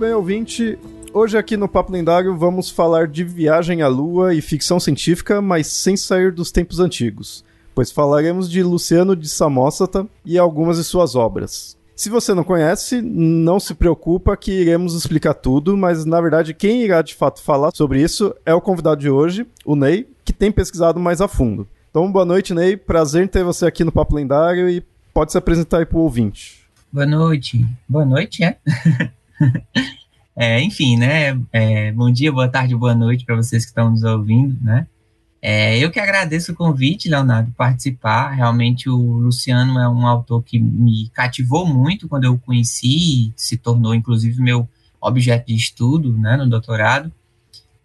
bem, ouvinte. Hoje aqui no Papo Lendário vamos falar de viagem à lua e ficção científica, mas sem sair dos tempos antigos, pois falaremos de Luciano de Samosata e algumas de suas obras. Se você não conhece, não se preocupa que iremos explicar tudo, mas na verdade quem irá de fato falar sobre isso é o convidado de hoje, o Ney, que tem pesquisado mais a fundo. Então, boa noite, Ney. Prazer em ter você aqui no Papo Lendário e pode se apresentar aí para o ouvinte. Boa noite. Boa noite, é? é, enfim, né? É, bom dia, boa tarde, boa noite para vocês que estão nos ouvindo, né? É, eu que agradeço o convite, Leonardo, participar. Realmente o Luciano é um autor que me cativou muito quando eu o conheci se tornou, inclusive, meu objeto de estudo, né, no doutorado.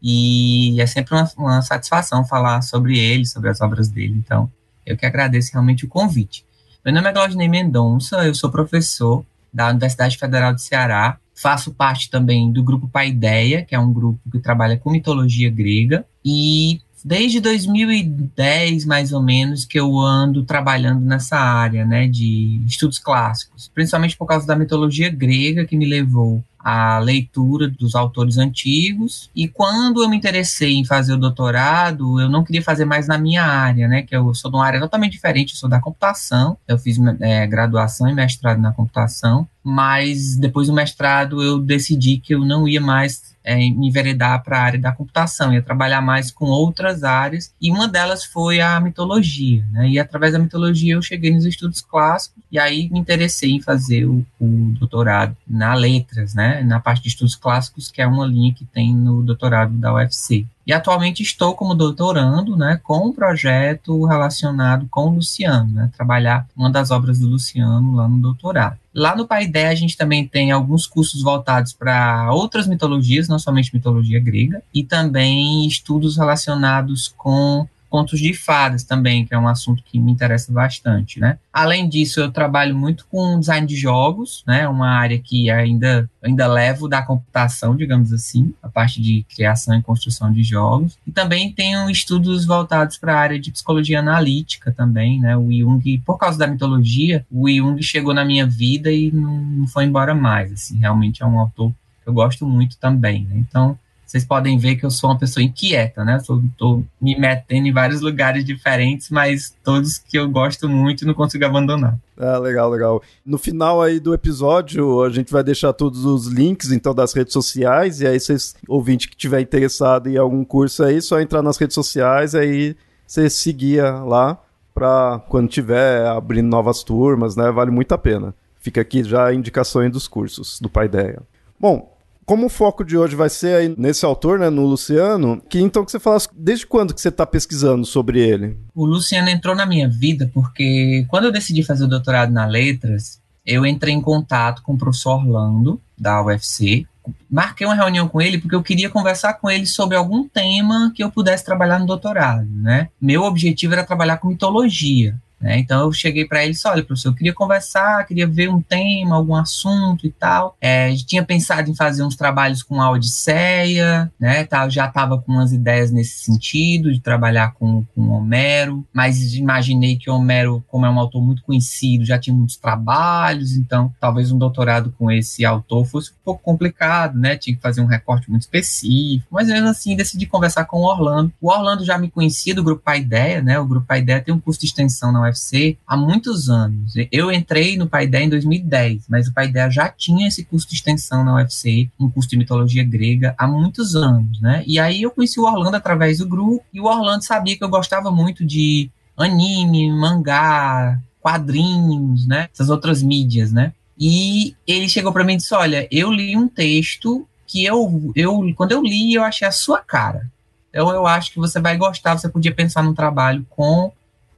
E é sempre uma, uma satisfação falar sobre ele, sobre as obras dele. Então, eu que agradeço realmente o convite. Meu nome é Claudinei Mendonça, eu sou professor da Universidade Federal do Ceará Faço parte também do grupo Paideia, que é um grupo que trabalha com mitologia grega. E desde 2010, mais ou menos, que eu ando trabalhando nessa área, né, de estudos clássicos, principalmente por causa da mitologia grega que me levou a leitura dos autores antigos. E quando eu me interessei em fazer o doutorado, eu não queria fazer mais na minha área, né? Que eu sou de uma área totalmente diferente, eu sou da computação. Eu fiz é, graduação e mestrado na computação, mas depois do mestrado eu decidi que eu não ia mais é, me enveredar para a área da computação, ia trabalhar mais com outras áreas, e uma delas foi a mitologia, né? E através da mitologia eu cheguei nos estudos clássicos, e aí me interessei em fazer o, o doutorado na letras, né? Na parte de estudos clássicos, que é uma linha que tem no doutorado da UFC. E atualmente estou como doutorando, né, com um projeto relacionado com o Luciano, né, trabalhar uma das obras do Luciano lá no doutorado. Lá no Paideia a gente também tem alguns cursos voltados para outras mitologias, não somente mitologia grega, e também estudos relacionados com contos de fadas também, que é um assunto que me interessa bastante, né? Além disso, eu trabalho muito com design de jogos, né? Uma área que ainda ainda levo da computação, digamos assim, a parte de criação e construção de jogos. E também tenho estudos voltados para a área de psicologia analítica também, né? O Jung, por causa da mitologia, o Jung chegou na minha vida e não, foi embora mais, assim, realmente é um autor que eu gosto muito também, né? Então, vocês podem ver que eu sou uma pessoa inquieta, né? Estou me metendo em vários lugares diferentes, mas todos que eu gosto muito e não consigo abandonar. Ah, legal, legal. No final aí do episódio, a gente vai deixar todos os links, então, das redes sociais, e aí vocês, ouvinte que tiver interessado em algum curso aí, só entrar nas redes sociais, aí você seguia lá para quando tiver abrindo novas turmas, né? Vale muito a pena. Fica aqui já a indicações dos cursos do Paideia. Bom, como o foco de hoje vai ser aí nesse autor, né, no Luciano, que então que você falasse desde quando que você está pesquisando sobre ele? O Luciano entrou na minha vida porque quando eu decidi fazer o doutorado na letras, eu entrei em contato com o professor Orlando da UFC. Marquei uma reunião com ele porque eu queria conversar com ele sobre algum tema que eu pudesse trabalhar no doutorado, né? Meu objetivo era trabalhar com mitologia. Né? Então eu cheguei para ele e disse: olha, professor, eu queria conversar, queria ver um tema, algum assunto e tal. É, tinha pensado em fazer uns trabalhos com a Odisseia, né? Tal, já estava com umas ideias nesse sentido, de trabalhar com, com Homero, mas imaginei que Homero, como é um autor muito conhecido, já tinha muitos trabalhos, então talvez um doutorado com esse autor fosse um pouco complicado, né? Tinha que fazer um recorte muito específico, mas mesmo assim decidi conversar com o Orlando. O Orlando já me conhecia do Grupo Paideia, né? O Grupo Paideia tem um curso de extensão na UFC há muitos anos. Eu entrei no Paideia em 2010, mas o Paideia já tinha esse curso de extensão na UFC, um curso de mitologia grega, há muitos anos, né? E aí eu conheci o Orlando através do grupo, e o Orlando sabia que eu gostava muito de anime, mangá, quadrinhos, né? Essas outras mídias, né? E ele chegou para mim e disse: Olha, eu li um texto que eu, eu, quando eu li, eu achei a sua cara. Então eu acho que você vai gostar, você podia pensar num trabalho com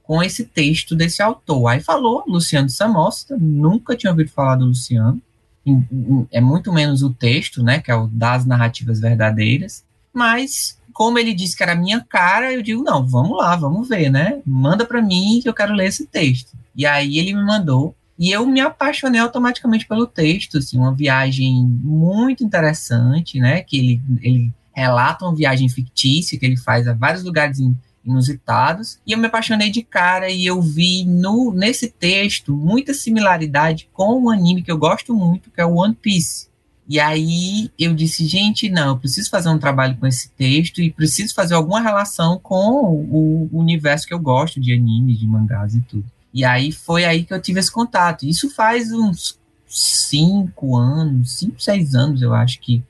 com esse texto desse autor. Aí falou Luciano Samosta, nunca tinha ouvido falar do Luciano. É muito menos o texto, né, que é o das narrativas verdadeiras, mas como ele disse que era minha cara, eu digo, não, vamos lá, vamos ver, né? Manda para mim que eu quero ler esse texto. E aí ele me mandou e eu me apaixonei automaticamente pelo texto, assim, uma viagem muito interessante, né? Que ele, ele relata uma viagem fictícia que ele faz a vários lugares inusitados. E eu me apaixonei de cara e eu vi no nesse texto muita similaridade com um anime que eu gosto muito, que é o One Piece. E aí eu disse, gente, não, eu preciso fazer um trabalho com esse texto e preciso fazer alguma relação com o universo que eu gosto de anime, de mangás e tudo. E aí foi aí que eu tive esse contato. Isso faz uns cinco anos, cinco, seis anos, eu acho que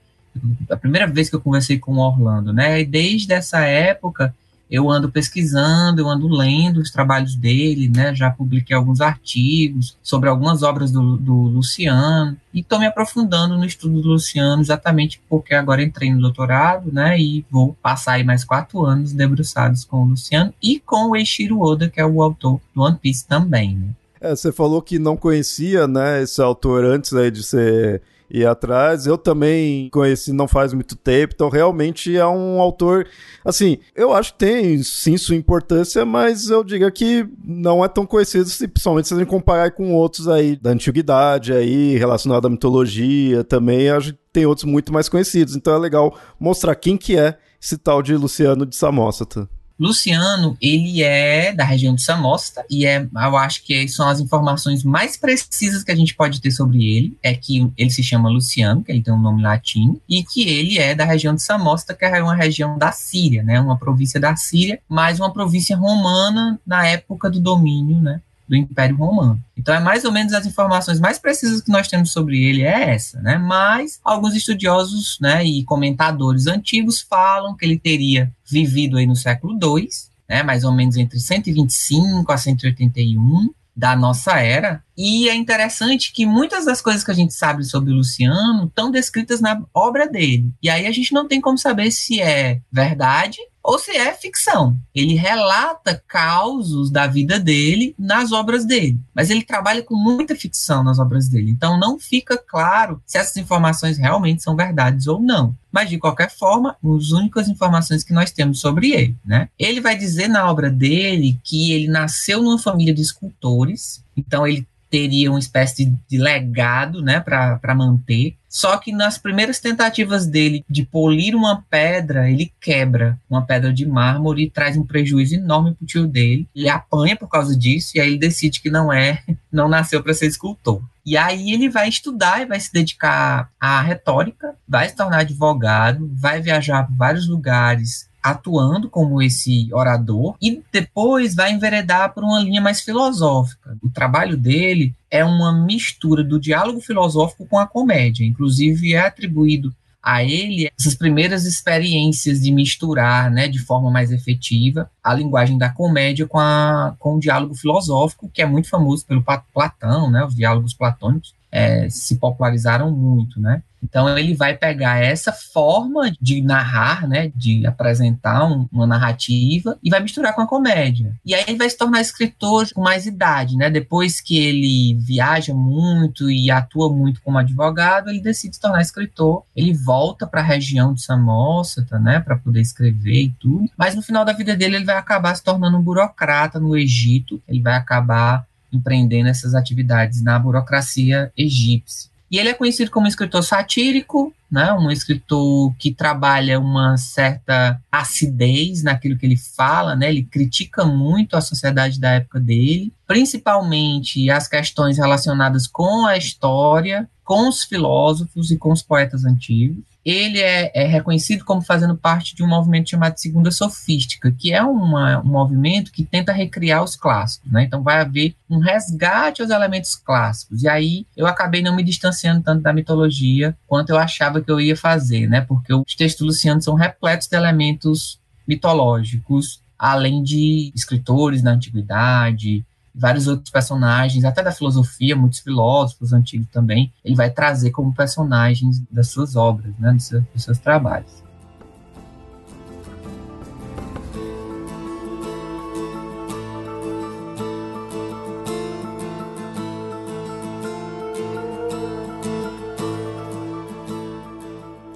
a primeira vez que eu conversei com o Orlando, né? E desde essa época eu ando pesquisando, eu ando lendo os trabalhos dele, né? Já publiquei alguns artigos sobre algumas obras do, do Luciano e estou me aprofundando no estudo do Luciano, exatamente porque agora entrei no doutorado, né? E vou passar aí mais quatro anos debruçados com o Luciano e com o Eiichiro Oda, que é o autor do One Piece também, né? É, você falou que não conhecia, né, esse autor antes aí de ser ir atrás. Eu também conheci não faz muito tempo, então realmente é um autor. Assim, eu acho que tem sim sua importância, mas eu digo que não é tão conhecido, principalmente se a gente comparar com outros aí da antiguidade, aí, relacionado à mitologia também. Acho que tem outros muito mais conhecidos, então é legal mostrar quem que é esse tal de Luciano de Samosata. Luciano, ele é da região de Samosta e é, eu acho que são as informações mais precisas que a gente pode ter sobre ele, é que ele se chama Luciano, que ele tem um nome latino, e que ele é da região de Samosta, que é uma região da Síria, né, uma província da Síria, mas uma província romana na época do domínio, né, do Império Romano. Então é mais ou menos as informações mais precisas que nós temos sobre ele é essa, né? Mas alguns estudiosos, né, e comentadores antigos falam que ele teria vivido aí no século II, né, mais ou menos entre 125 a 181 da nossa era. E é interessante que muitas das coisas que a gente sabe sobre Luciano estão descritas na obra dele. E aí a gente não tem como saber se é verdade ou se é ficção. Ele relata causos da vida dele nas obras dele, mas ele trabalha com muita ficção nas obras dele. Então não fica claro se essas informações realmente são verdades ou não. Mas de qualquer forma, as únicas informações que nós temos sobre ele, né? Ele vai dizer na obra dele que ele nasceu numa família de escultores, então ele teria uma espécie de, legado, né, para manter. Só que nas primeiras tentativas dele de polir uma pedra, ele quebra uma pedra de mármore e traz um prejuízo enorme pro tio dele. Ele apanha por causa disso e aí ele decide que não é, não nasceu para ser escultor. E aí ele vai estudar e vai se dedicar à retórica, vai se tornar advogado, vai viajar por vários lugares atuando como esse orador e depois vai enveredar por uma linha mais filosófica. O trabalho dele é uma mistura do diálogo filosófico com a comédia, inclusive é atribuído a ele essas primeiras experiências de misturar, né, de forma mais efetiva, a linguagem da comédia com, a, com o diálogo filosófico, que é muito famoso pelo Platão, né, os diálogos platônicos é, se popularizaram muito, né? Então ele vai pegar essa forma de narrar, né, de apresentar um, uma narrativa e vai misturar com a comédia. E aí ele vai se tornar escritor com mais idade, né? Depois que ele viaja muito e atua muito como advogado, ele decide se tornar escritor. Ele volta para a região de Samosata, né, para poder escrever e tudo. Mas no final da vida dele ele vai acabar se tornando um burocrata no Egito. Ele vai acabar empreendendo essas atividades na burocracia egípcia. E ele é conhecido como escritor satírico, né? um escritor que trabalha uma certa acidez naquilo que ele fala, né? ele critica muito a sociedade da época dele, principalmente as questões relacionadas com a história, com os filósofos e com os poetas antigos. Ele é, é, reconhecido como fazendo parte de um movimento chamado Segunda Sofística, que é uma, um movimento que tenta recriar os clássicos, né? Então vai haver um resgate aos elementos clássicos. E aí eu acabei não me distanciando tanto da mitologia quanto eu achava que eu ia fazer, né? Porque os textos lucianos são repletos de elementos mitológicos, além de escritores da antiguidade, vários outros personagens, até da filosofia, muitos filósofos antigos também, ele vai trazer como personagens das suas obras, né, dos seus, dos seus trabalhos.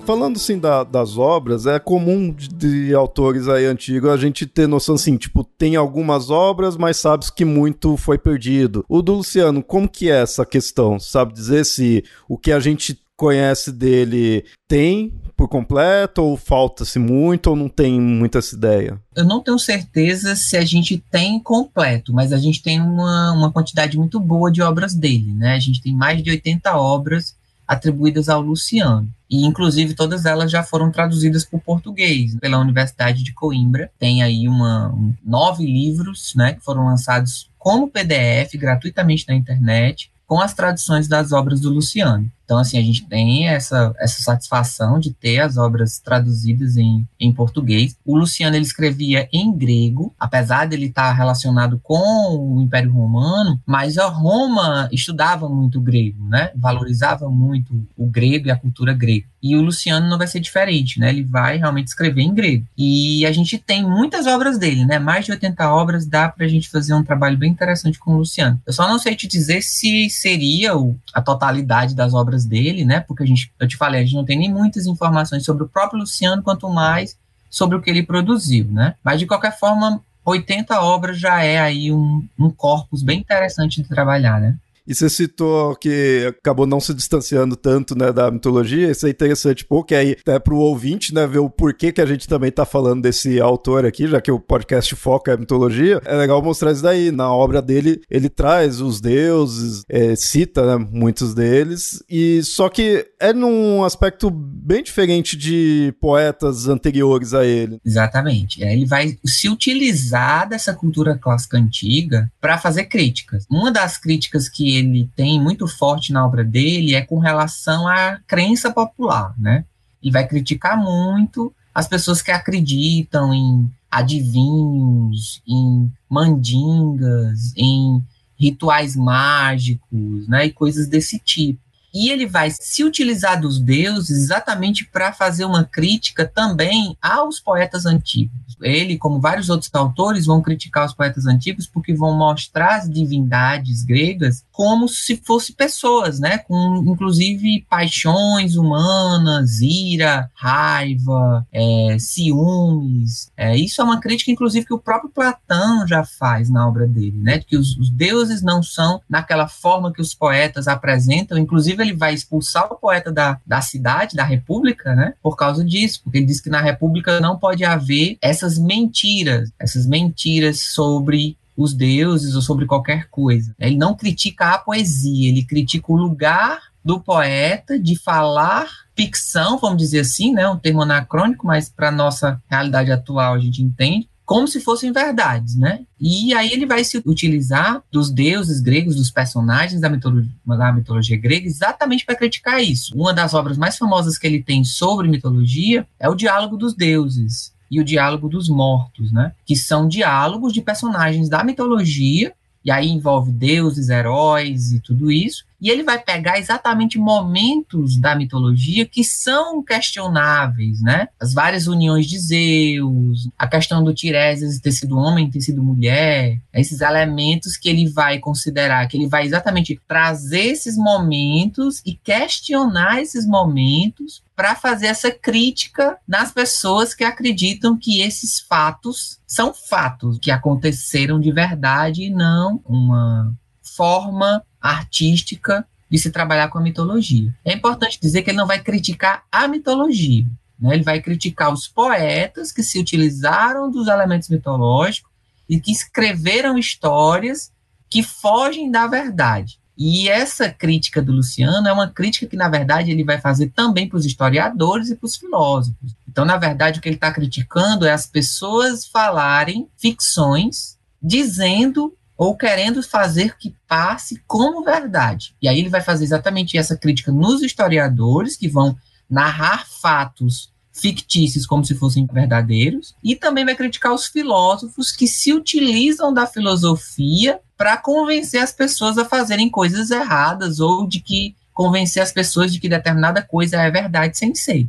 Falando assim da, das obras, é comum de, de, autores aí antigos a gente ter noção assim, tipo, tem algumas obras, mas sabe que muito foi perdido. O do Luciano, como que é essa questão? Sabe dizer se o que a gente conhece dele tem por completo, ou falta-se muito, ou não tem muita essa ideia? Eu não tenho certeza se a gente tem completo, mas a gente tem uma, uma quantidade muito boa de obras dele, né? A gente tem mais de 80 obras atribuídas ao Luciano. E, inclusive, todas elas já foram traduzidas para o português pela Universidade de Coimbra. Tem aí uma, um, nove livros né, que foram lançados como PDF, gratuitamente na internet, com as traduções das obras do Luciano. Então, assim, a gente tem essa, essa satisfação de ter as obras traduzidas em, em português. O Luciano, ele escrevia em grego, apesar dele estar relacionado com o Império Romano, mas a Roma estudava muito grego, né? Valorizava muito o grego e a cultura grega. E o Luciano não vai ser diferente, né? Ele vai realmente escrever em grego. E a gente tem muitas obras dele, né? Mais de 80 obras, dá pra gente fazer um trabalho bem interessante com o Luciano. Eu só não sei te dizer se seria o, a totalidade das obras obras dele, né? Porque a gente, eu te falei, a gente não tem nem muitas informações sobre o próprio Luciano, quanto mais sobre o que ele produziu, né? Mas de qualquer forma, 80 obras já é aí um, um corpus bem interessante de trabalhar, né? E você citou que acabou não se distanciando tanto, né, da mitologia. Isso é interessante, pô, que aí até pro ouvinte, né, ver o porquê que a gente também tá falando desse autor aqui, já que o podcast foca a mitologia. É legal mostrar isso daí. Na obra dele, ele traz os deuses, é, cita, né, muitos deles, e só que é num aspecto bem diferente de poetas anteriores a ele. Exatamente. Ele vai se utilizar dessa cultura clássica antiga para fazer críticas. Uma das críticas que ele tem muito forte na obra dele é com relação à crença popular, né? Ele vai criticar muito as pessoas que acreditam em adivinhos, em mandingas, em rituais mágicos, né, e coisas desse tipo. E ele vai se utilizar dos deuses exatamente para fazer uma crítica também aos poetas antigos. Ele, como vários outros autores, vão criticar os poetas antigos porque vão mostrar as divindades gregas como se fossem pessoas, né? Com inclusive paixões humanas, ira, raiva, é, ciúmes. É, isso é uma crítica, inclusive, que o próprio Platão já faz na obra dele, né? Que os, os deuses não são naquela forma que os poetas apresentam, inclusive ele vai expulsar o poeta da, da cidade, da república, né? Por causa disso, porque ele diz que na república não pode haver essas mentiras, essas mentiras sobre os deuses ou sobre qualquer coisa. Ele não critica a poesia, ele critica o lugar do poeta de falar ficção, vamos dizer assim, né, um termo anacrônico, mas para nossa realidade atual a gente entende, como se fossem verdades, né? E aí ele vai se utilizar dos deuses gregos, dos personagens da mitologia, da mitologia grega, exatamente para criticar isso. Uma das obras mais famosas que ele tem sobre mitologia é o Diálogo dos Deuses e o Diálogo dos Mortos, né? Que são diálogos de personagens da mitologia e aí envolve deuses, heróis e tudo isso. E ele vai pegar exatamente momentos da mitologia que são questionáveis, né? As várias uniões de Zeus, a questão do Tiresias ter sido homem, ter sido mulher, esses elementos que ele vai considerar, que ele vai exatamente trazer esses momentos e questionar esses momentos para fazer essa crítica nas pessoas que acreditam que esses fatos são fatos que aconteceram de verdade e não uma forma artística de se trabalhar com a mitologia. É importante dizer que ele não vai criticar a mitologia, né? ele vai criticar os poetas que se utilizaram dos elementos mitológicos e que escreveram histórias que fogem da verdade. E essa crítica do Luciano é uma crítica que, na verdade, ele vai fazer também para os historiadores e para os filósofos. Então, na verdade, o que ele está criticando é as pessoas falarem ficções dizendo ou querendo fazer que passe como verdade. E aí ele vai fazer exatamente essa crítica nos historiadores, que vão narrar fatos fictícios como se fossem verdadeiros, e também vai criticar os filósofos que se utilizam da filosofia para convencer as pessoas a fazerem coisas erradas ou de que convencer as pessoas de que determinada coisa é verdade sem ser.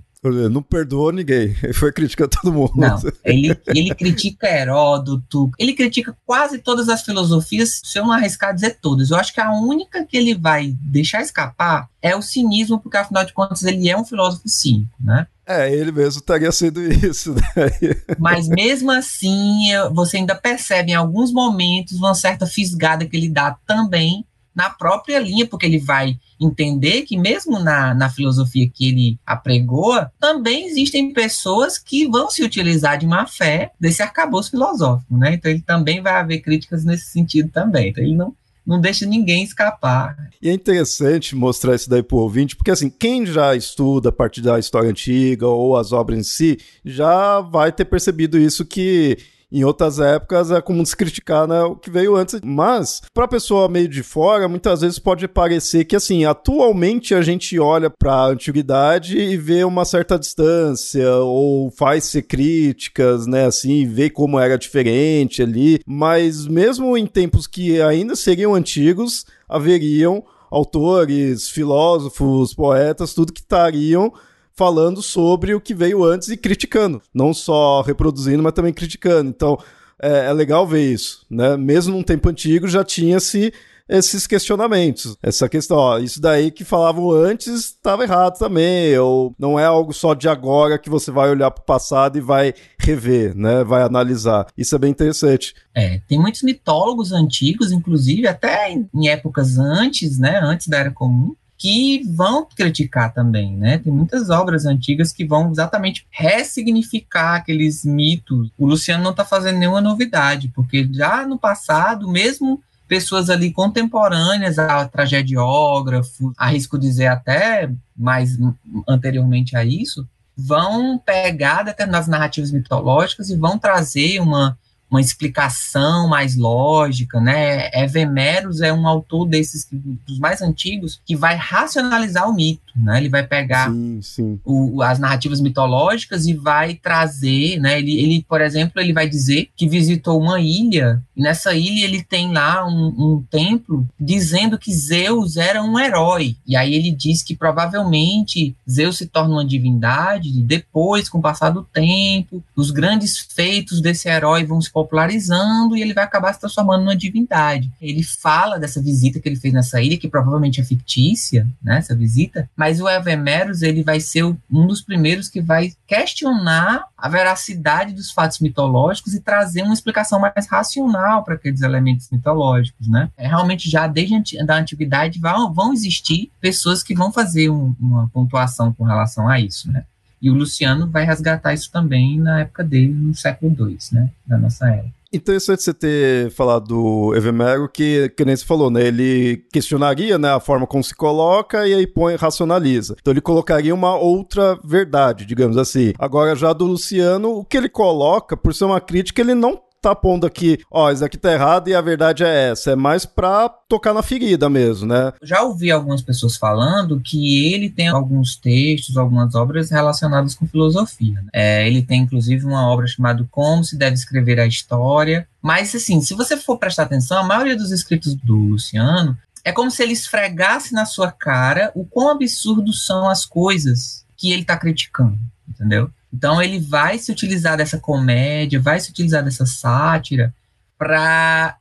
Não perdoou ninguém, ele foi criticar todo mundo. Não, ele, ele critica Heródoto, ele critica quase todas as filosofias, se eu não arriscar dizer todas. Eu acho que a única que ele vai deixar escapar é o cinismo, porque afinal de contas ele é um filósofo cínico, né? É, ele mesmo estaria sendo isso. Né? Mas mesmo assim, você ainda percebe em alguns momentos uma certa fisgada que ele dá também na própria linha, porque ele vai entender que mesmo na, na filosofia que ele apregoa, também existem pessoas que vão se utilizar de má fé desse arcabouço filosófico, né? Então ele também vai haver críticas nesse sentido também. Então ele não, não deixa ninguém escapar. E é interessante mostrar isso daí pro ouvinte, porque assim, quem já estuda a partir da história antiga ou as obras em si, já vai ter percebido isso que em outras épocas é comum se criticar né, o que veio antes. Mas, para pessoa meio de fora, muitas vezes pode parecer que, assim, atualmente a gente olha para a antiguidade e vê uma certa distância, ou faz-se críticas, né, assim, vê como era diferente ali. Mas, mesmo em tempos que ainda seriam antigos, haveriam autores, filósofos, poetas, tudo que estariam falando sobre o que veio antes e criticando. Não só reproduzindo, mas também criticando. Então, é, é legal ver isso, né? Mesmo num tempo antigo já tinha-se esses questionamentos. Essa questão, ó, isso daí que falavam antes estava errado também, ou não é algo só de agora que você vai olhar para o passado e vai rever, né? Vai analisar. Isso é bem interessante. É, tem muitos mitólogos antigos, inclusive até em épocas antes, né? Antes da Era Comum, que vão criticar também, né? Tem muitas obras antigas que vão exatamente ressignificar aqueles mitos. O Luciano não está fazendo nenhuma novidade, porque já no passado, mesmo pessoas ali contemporâneas a tragediógrafo, arrisco dizer até mais anteriormente a isso, vão pegar determinadas narrativas mitológicas e vão trazer uma uma explicação mais lógica, né? Evemeros é um autor desses dos mais antigos que vai racionalizar o mito, né? Ele vai pegar sim, sim. O, as narrativas mitológicas e vai trazer, né? Ele, ele, por exemplo, ele vai dizer que visitou uma ilha e nessa ilha ele tem lá um, um templo dizendo que Zeus era um herói. E aí ele diz que provavelmente Zeus se torna uma divindade depois, com o passar do tempo, os grandes feitos desse herói vão se popularizando e ele vai acabar se transformando numa divindade. Ele fala dessa visita que ele fez nessa ilha, que provavelmente é fictícia, né, essa visita, mas o Evemeros, ele vai ser um dos primeiros que vai questionar a veracidade dos fatos mitológicos e trazer uma explicação mais racional para aqueles elementos mitológicos, né? É, realmente já desde a antiguidade vão, vão existir pessoas que vão fazer um, uma pontuação com relação a isso, né? E o Luciano vai resgatar isso também na época dele, no século II, né, da nossa era. Interessante você ter falado do Evemero, que, que nem você falou, né? Ele questionaria né, a forma como se coloca e aí põe, racionaliza. Então ele colocaria uma outra verdade, digamos assim. Agora, já do Luciano, o que ele coloca, por ser uma crítica, ele não tá pondo aqui, ó, isso aqui tá errado e a verdade é essa. É mais pra tocar na ferida mesmo, né? Já ouvi algumas pessoas falando que ele tem alguns textos, algumas obras relacionadas com filosofia. Né? É, ele tem, inclusive, uma obra chamada Como se deve escrever a história. Mas, assim, se você for prestar atenção, a maioria dos escritos do Luciano é como se ele esfregasse na sua cara o quão absurdos são as coisas que ele está criticando, entendeu? Então ele vai se utilizar dessa comédia, vai se utilizar dessa sátira para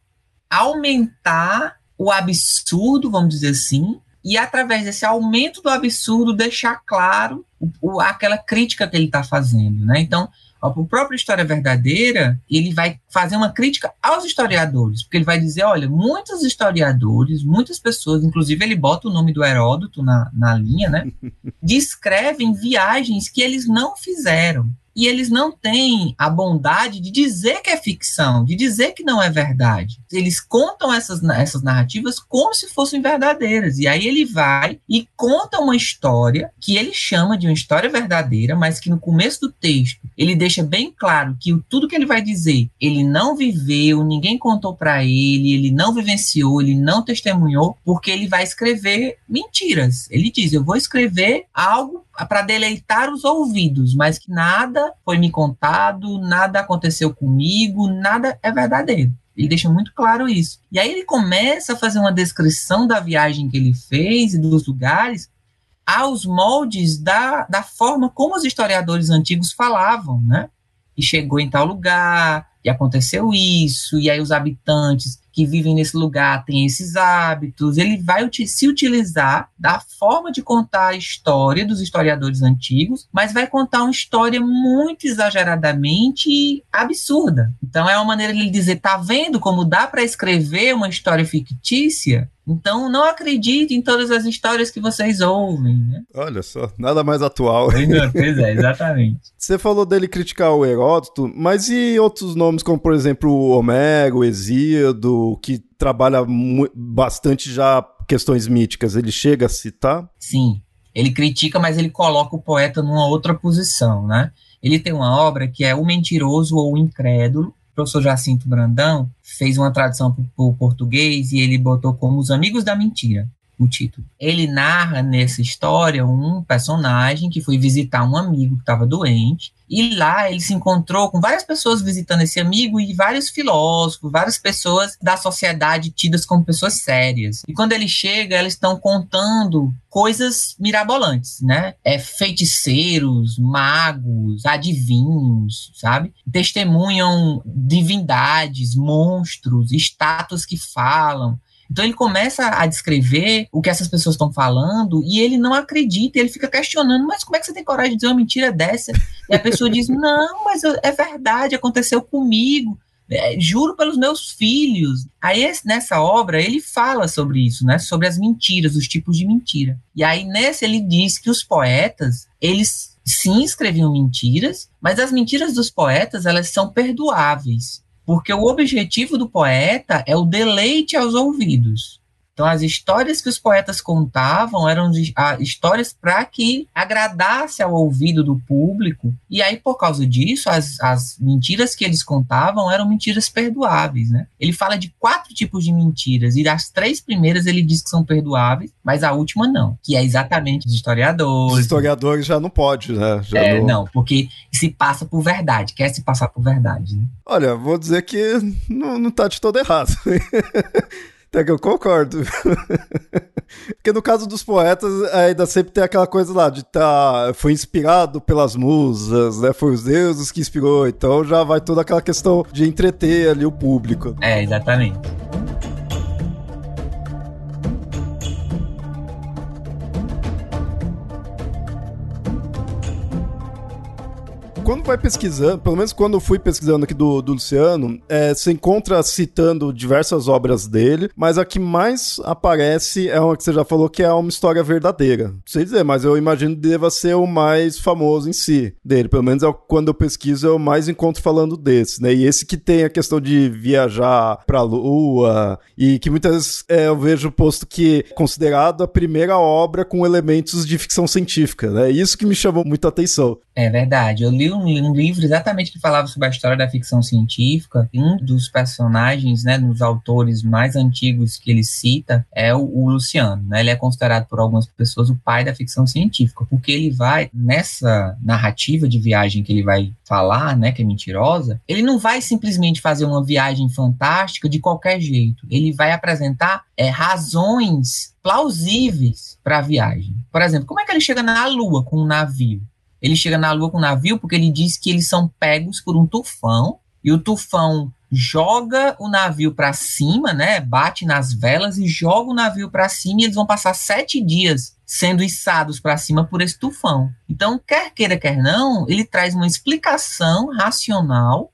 aumentar o absurdo, vamos dizer assim, e através desse aumento do absurdo deixar claro o, o, aquela crítica que ele está fazendo, né? Então o próprio História Verdadeira, ele vai fazer uma crítica aos historiadores, porque ele vai dizer, olha, muitos historiadores, muitas pessoas, inclusive ele bota o nome do Heródoto na, na linha, né, descrevem viagens que eles não fizeram. E eles não têm a bondade de dizer que é ficção, de dizer que não é verdade. Eles contam essas, essas narrativas como se fossem verdadeiras. E aí ele vai e conta uma história que ele chama de uma história verdadeira, mas que no começo do texto ele deixa bem claro que tudo que ele vai dizer ele não viveu, ninguém contou para ele, ele não vivenciou, ele não testemunhou, porque ele vai escrever mentiras. Ele diz: Eu vou escrever algo para deleitar os ouvidos, mas que nada foi me contado, nada aconteceu comigo, nada é verdadeiro. Ele deixa muito claro isso. E aí ele começa a fazer uma descrição da viagem que ele fez e dos lugares aos moldes da, da forma como os historiadores antigos falavam, né? E chegou em tal lugar, e aconteceu isso, e aí os habitantes que vivem nesse lugar têm esses hábitos. Ele vai se utilizar da forma de contar a história dos historiadores antigos, mas vai contar uma história muito exageradamente absurda. Então é uma maneira de ele dizer: tá vendo como dá para escrever uma história fictícia? Então, não acredite em todas as histórias que vocês ouvem. Né? Olha só, nada mais atual. Pois é, exatamente. Você falou dele criticar o Heródoto, mas e outros nomes, como por exemplo o Homero, o Exíodo, que trabalha bastante já questões míticas, ele chega a citar? Sim, ele critica, mas ele coloca o poeta numa outra posição, né? Ele tem uma obra que é O Mentiroso ou o Incrédulo, o professor Jacinto Brandão fez uma tradução para o português e ele botou como Os Amigos da Mentira o título. Ele narra nessa história um personagem que foi visitar um amigo que estava doente e lá ele se encontrou com várias pessoas visitando esse amigo e vários filósofos, várias pessoas da sociedade tidas como pessoas sérias. E quando ele chega, elas estão contando coisas mirabolantes, né? É feiticeiros, magos, adivinhos, sabe? Testemunham divindades, monstros, estátuas que falam. Então ele começa a descrever o que essas pessoas estão falando e ele não acredita, ele fica questionando, mas como é que você tem coragem de dizer uma mentira dessa? E a pessoa diz, não, mas é verdade, aconteceu comigo. É, juro pelos meus filhos. Aí nessa obra ele fala sobre isso, né? Sobre as mentiras, os tipos de mentira. E aí nesse ele diz que os poetas, eles sim escreviam mentiras, mas as mentiras dos poetas, elas são perdoáveis. Porque o objetivo do poeta é o deleite aos ouvidos. Então, as histórias que os poetas contavam eram histórias para que agradasse ao ouvido do público. E aí, por causa disso, as, as mentiras que eles contavam eram mentiras perdoáveis. Né? Ele fala de quatro tipos de mentiras, e das três primeiras ele diz que são perdoáveis, mas a última não, que é exatamente os historiadores. Os historiadores já não pode, né? Já é, não... não... porque se passa por verdade, quer se passar por verdade. Né? Olha, vou dizer que não, não tá de todo errado. Até que eu concordo. Porque no caso dos poetas, ainda sempre tem aquela coisa lá de tá. Foi inspirado pelas musas, né? Foi os deuses que inspirou. Então já vai toda aquela questão de entreter ali o público. É, exatamente. Quando vai pesquisando, pelo menos quando eu fui pesquisando aqui do, do Luciano, é, você encontra citando diversas obras dele, mas a que mais aparece é uma que você já falou que é uma história verdadeira. Não sei dizer, mas eu imagino que deva ser o mais famoso em si dele. Pelo menos é, quando eu pesquiso, eu mais encontro falando desse, né? E esse que tem a questão de viajar pra lua e que muitas vezes é, eu vejo posto que é considerado a primeira obra com elementos de ficção científica, né? Isso que me chamou muita atenção. É verdade. Eu li um, um, livro exatamente que falava sobre a história da ficção científica. Um dos personagens, né, dos autores mais antigos que ele cita é o, o Luciano. Né? Ele é considerado por algumas pessoas o pai da ficção científica, porque ele vai, nessa narrativa de viagem que ele vai falar, né, que é mentirosa, ele não vai simplesmente fazer uma viagem fantástica de qualquer jeito. Ele vai apresentar é, razões plausíveis para a viagem. Por exemplo, como é que ele chega na Lua com um navio? Ele chega na Lua com o navio porque ele diz que eles são pegos por um tufão e o tufão joga o navio para cima, né? Bate nas velas e joga o navio para cima e eles vão passar sete dias sendo içados para cima por esse tufão. Então, quer queira, quer não, ele traz uma explicação racional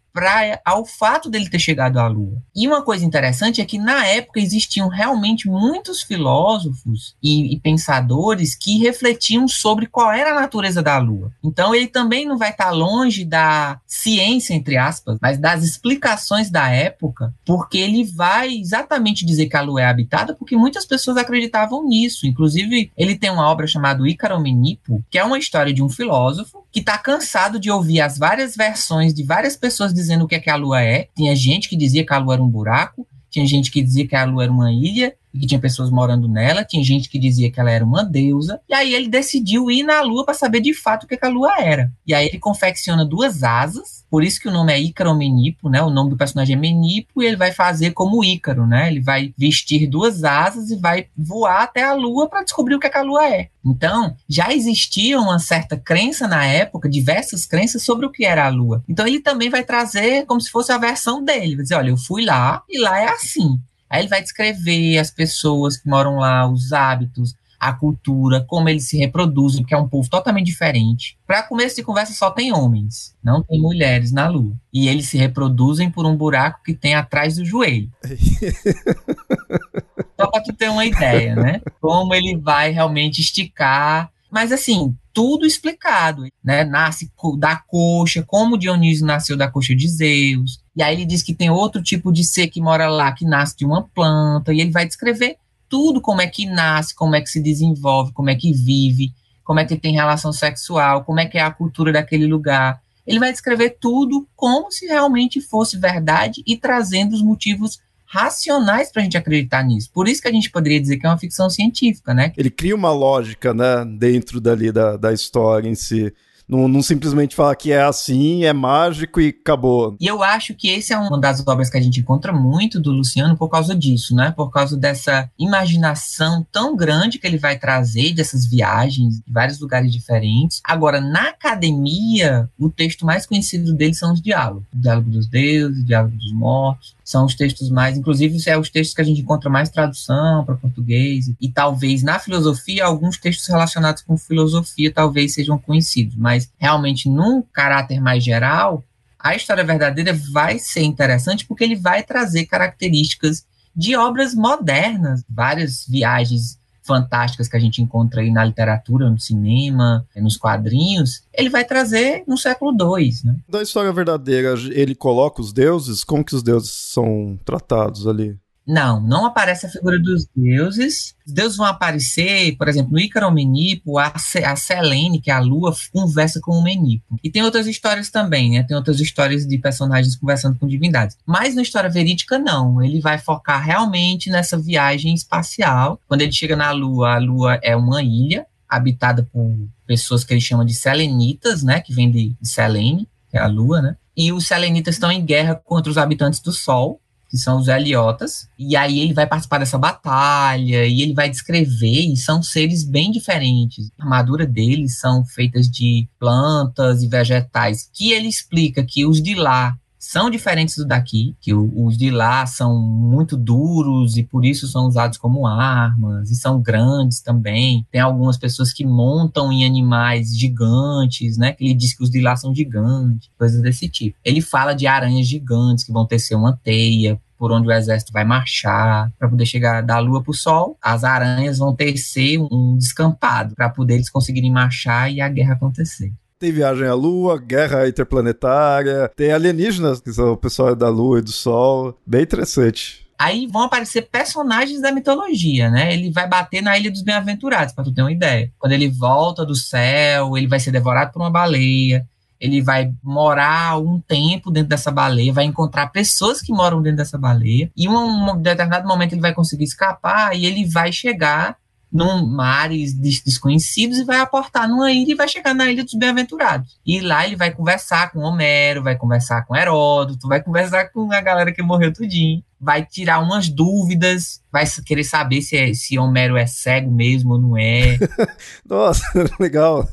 ao fato dele ter chegado à Lua. E uma coisa interessante é que na época existiam realmente muitos filósofos e, e pensadores que refletiam sobre qual era a natureza da Lua. Então ele também não vai estar longe da ciência entre aspas, mas das explicações da época, porque ele vai exatamente dizer que a Lua é habitada, porque muitas pessoas acreditavam nisso. Inclusive ele tem uma obra chamada Ícaro Menipo, que é uma história de um filósofo que está cansado de ouvir as várias versões de várias pessoas dizendo o que, é que a Lua é. Tinha gente que dizia que a Lua era um buraco, tinha gente que dizia que a Lua era uma ilha, que tinha pessoas morando nela, tinha gente que dizia que ela era uma deusa, e aí ele decidiu ir na Lua para saber de fato o que, que a Lua era. E aí ele confecciona duas asas, por isso que o nome é Ícaro Menipo, né? O nome do personagem é Menipo, e ele vai fazer como Ícaro, né? Ele vai vestir duas asas e vai voar até a Lua para descobrir o que, é que a Lua é. Então, já existia uma certa crença na época, diversas crenças sobre o que era a Lua. Então, ele também vai trazer como se fosse a versão dele. Vai dizer, olha, eu fui lá e lá é assim. Aí ele vai descrever as pessoas que moram lá, os hábitos, a cultura, como eles se reproduzem, porque é um povo totalmente diferente. Para começo de conversa, só tem homens, não tem mulheres na Lua. E eles se reproduzem por um buraco que tem atrás do joelho. só para tu ter uma ideia, né? Como ele vai realmente esticar. Mas assim, tudo explicado, né? Nasce da coxa, como Dionísio nasceu da coxa de Zeus. E aí ele diz que tem outro tipo de ser que mora lá, que nasce de uma planta, e ele vai descrever tudo como é que nasce, como é que se desenvolve, como é que vive, como é que tem relação sexual, como é que é a cultura daquele lugar. Ele vai descrever tudo como se realmente fosse verdade e trazendo os motivos racionais para a gente acreditar nisso. Por isso que a gente poderia dizer que é uma ficção científica, né? Ele cria uma lógica, né, dentro dali da, da história em si. Não, não, simplesmente falar que é assim, é mágico e acabou. E eu acho que esse é uma das obras que a gente encontra muito do Luciano por causa disso, né? Por causa dessa imaginação tão grande que ele vai trazer, dessas viagens de vários lugares diferentes. Agora, na academia, o texto mais conhecido dele são os diálogos. O diálogo dos deuses, o diálogo dos mortos são os textos mais, inclusive, é os textos que a gente encontra mais tradução para português, e talvez na filosofia, alguns textos relacionados com filosofia talvez sejam conhecidos, mas realmente num caráter mais geral, a história verdadeira vai ser interessante porque ele vai trazer características de obras modernas, várias viagens fantásticas que a gente encontra aí na literatura, no cinema, nos quadrinhos, ele vai trazer no século II. Né? Da história verdadeira, ele coloca os deuses? Como que os deuses são tratados ali? Não, não aparece a figura dos deuses. Os deuses vão aparecer, por exemplo, no Ícaro Menipo, a, a Selene, que é a lua, conversa com o Menipo. E tem outras histórias também, né? Tem outras histórias de personagens conversando com divindades. Mas na história verídica, não. Ele vai focar realmente nessa viagem espacial. Quando ele chega na lua, a lua é uma ilha habitada por pessoas que ele chama de selenitas, né? Que vem de, de Selene, que é a lua, né? E os selenitas estão em guerra contra os habitantes do Sol que são os Heliotas, e aí ele vai participar dessa batalha, e ele vai descrever, e são seres bem diferentes. A armadura deles são feitas de plantas e vegetais, que ele explica que os de lá são diferentes do daqui, que os de lá são muito duros e por isso são usados como armas, e são grandes também. Tem algumas pessoas que montam em animais gigantes, né? Que ele diz que os de lá são gigantes, coisas desse tipo. Ele fala de aranhas gigantes que vão tecer uma teia por onde o exército vai marchar para poder chegar da Lua para o Sol. As aranhas vão tecer um descampado para poder eles conseguirem marchar e a guerra acontecer. Tem viagem à Lua, guerra interplanetária, tem alienígenas, que são o pessoal da Lua e do Sol. Bem interessante. Aí vão aparecer personagens da mitologia, né? Ele vai bater na Ilha dos Bem-Aventurados, para tu ter uma ideia. Quando ele volta do céu, ele vai ser devorado por uma baleia. Ele vai morar um tempo dentro dessa baleia, vai encontrar pessoas que moram dentro dessa baleia. E em um determinado momento ele vai conseguir escapar e ele vai chegar num mares desconhecidos e vai aportar numa ilha e vai chegar na ilha dos bem-aventurados. E lá ele vai conversar com Homero, vai conversar com Heródoto, vai conversar com a galera que morreu tudinho vai tirar umas dúvidas, vai querer saber se, é, se Homero é cego mesmo ou não é. Nossa, legal.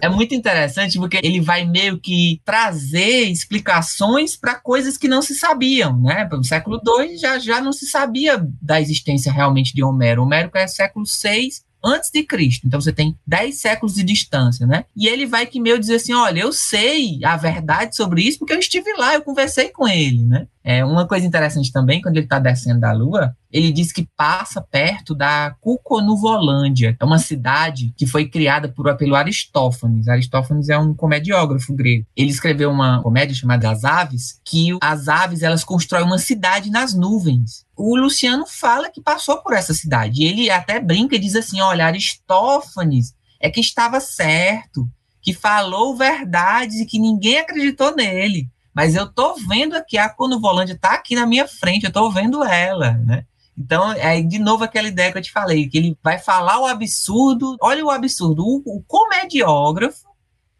é muito interessante porque ele vai meio que trazer explicações para coisas que não se sabiam, né? No século II já, já não se sabia da existência realmente de Homero. Homero é século VI antes de Cristo. Então você tem 10 séculos de distância, né? E ele vai que meio dizer assim: olha, eu sei a verdade sobre isso porque eu estive lá, eu conversei com ele, né? É, uma coisa interessante também, quando ele está descendo da Lua, ele diz que passa perto da Cuconuvolândia. É uma cidade que foi criada por, pelo Aristófanes. Aristófanes é um comediógrafo grego. Ele escreveu uma comédia chamada As Aves, que as aves elas constroem uma cidade nas nuvens. O Luciano fala que passou por essa cidade. Ele até brinca e diz assim: olha, Aristófanes é que estava certo, que falou verdades e que ninguém acreditou nele. Mas eu tô vendo aqui, a Conovolândia tá aqui na minha frente, eu tô vendo ela, né? Então, é de novo aquela ideia que eu te falei, que ele vai falar o absurdo, olha o absurdo, o, o comediógrafo,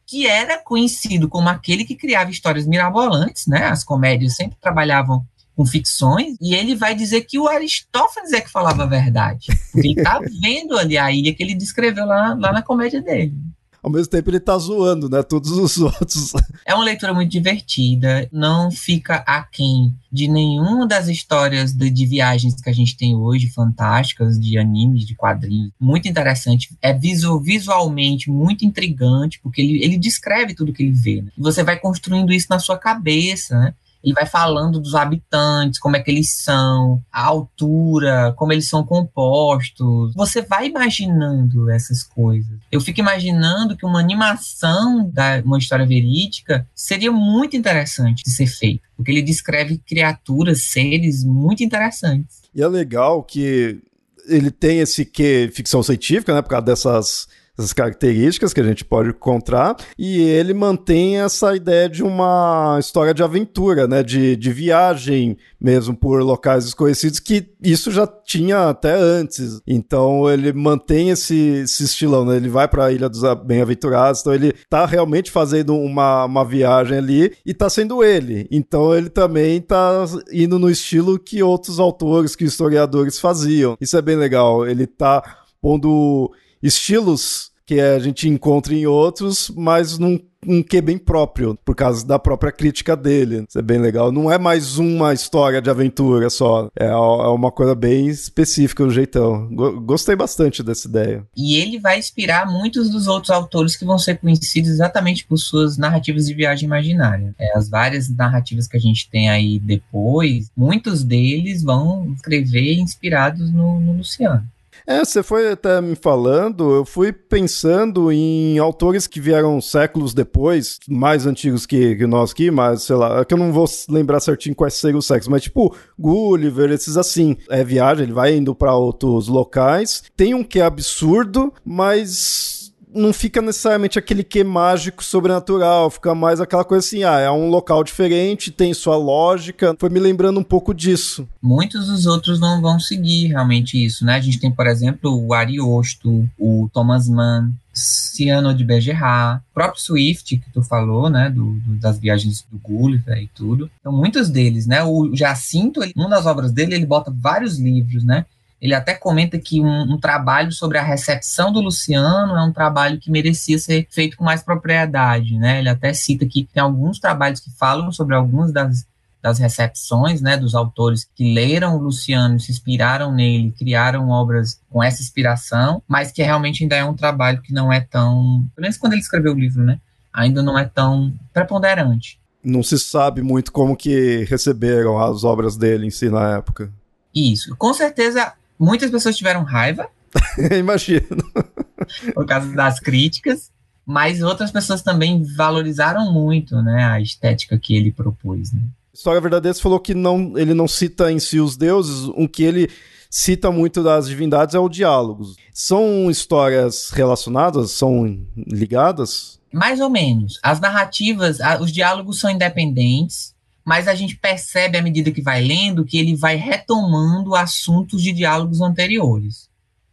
que era conhecido como aquele que criava histórias mirabolantes, né? As comédias sempre trabalhavam com ficções, e ele vai dizer que o Aristófanes é que falava a verdade. Ele tá vendo ali a ilha que ele descreveu lá, lá na comédia dele ao mesmo tempo ele tá zoando, né? Todos os outros. É uma leitura muito divertida, não fica aquém de nenhuma das histórias de, de, viagens que a gente tem hoje, fantásticas, de animes, de quadrinhos. Muito interessante. É visual, visualmente muito intrigante, porque ele, ele descreve tudo que ele vê. Né? E você vai construindo isso na sua cabeça, né? Ele vai falando dos habitantes, como é que eles são, a altura, como eles são compostos. Você vai imaginando essas coisas. Eu fico imaginando que uma animação da uma história verídica seria muito interessante de ser feita, porque ele descreve criaturas, seres muito interessantes. E é legal que ele tem esse que ficção científica, né, por causa dessas essas características que a gente pode encontrar, e ele mantém essa ideia de uma história de aventura, né, de, de viagem mesmo por locais desconhecidos, que isso já tinha até antes. Então ele mantém esse, esse estilão, né? ele vai para a Ilha dos Bem-Aventurados, então ele tá realmente fazendo uma, uma viagem ali e tá sendo ele. Então ele também tá indo no estilo que outros autores, que historiadores faziam. Isso é bem legal. Ele tá pondo estilos que a gente encontra em outros, mas num um que bem próprio, por causa da própria crítica dele. Isso é bem legal. Não é mais uma história de aventura só. É, é uma coisa bem específica, o jeitão. Gostei bastante dessa ideia. E ele vai inspirar muitos dos outros autores que vão ser conhecidos exatamente por suas narrativas de viagem imaginária. É, as várias narrativas que a gente tem aí depois, muitos deles vão escrever inspirados no, no Luciano. É, você foi até me falando, eu fui pensando em autores que vieram séculos depois, mais antigos que, que nós aqui, mas sei lá, é que eu não vou lembrar certinho quais seriam os séculos, mas tipo Gulliver, esses assim. É viagem, ele vai indo para outros locais. Tem um que é absurdo, mas não fica necessariamente aquele que mágico sobrenatural, fica mais aquela coisa assim, ah, é um local diferente, tem sua lógica. Foi me lembrando um pouco disso. Muitos dos outros não vão seguir realmente isso, né? A gente tem, por exemplo, o Ariosto, o Thomas Mann, Ciano de Bergerac, o próprio Swift, que tu falou, né, do, do, das viagens do Gulliver e tudo. Então, muitos deles, né, o Jacinto, ele, uma das obras dele, ele bota vários livros, né, ele até comenta que um, um, trabalho sobre a recepção do Luciano é um trabalho que merecia ser feito com mais propriedade, né? Ele até cita que tem alguns trabalhos que falam sobre algumas das, das recepções, né, dos autores que leram o Luciano, se inspiraram nele, criaram obras com essa inspiração, mas que realmente ainda é um trabalho que não é tão, pelo menos quando ele escreveu o livro, né, ainda não é tão preponderante. Não se sabe muito como que receberam as obras dele em si na época. Isso. Com certeza Muitas pessoas tiveram raiva. Imagino. Por causa das críticas. Mas outras pessoas também valorizaram muito né, a estética que ele propôs. Né? História Verdadeira falou que não, ele não cita em si os deuses, o que ele cita muito das divindades é o diálogos. São histórias relacionadas? São ligadas? Mais ou menos. As narrativas, os diálogos são independentes, mas a gente percebe à medida que vai lendo que ele vai retomando assuntos de diálogos anteriores.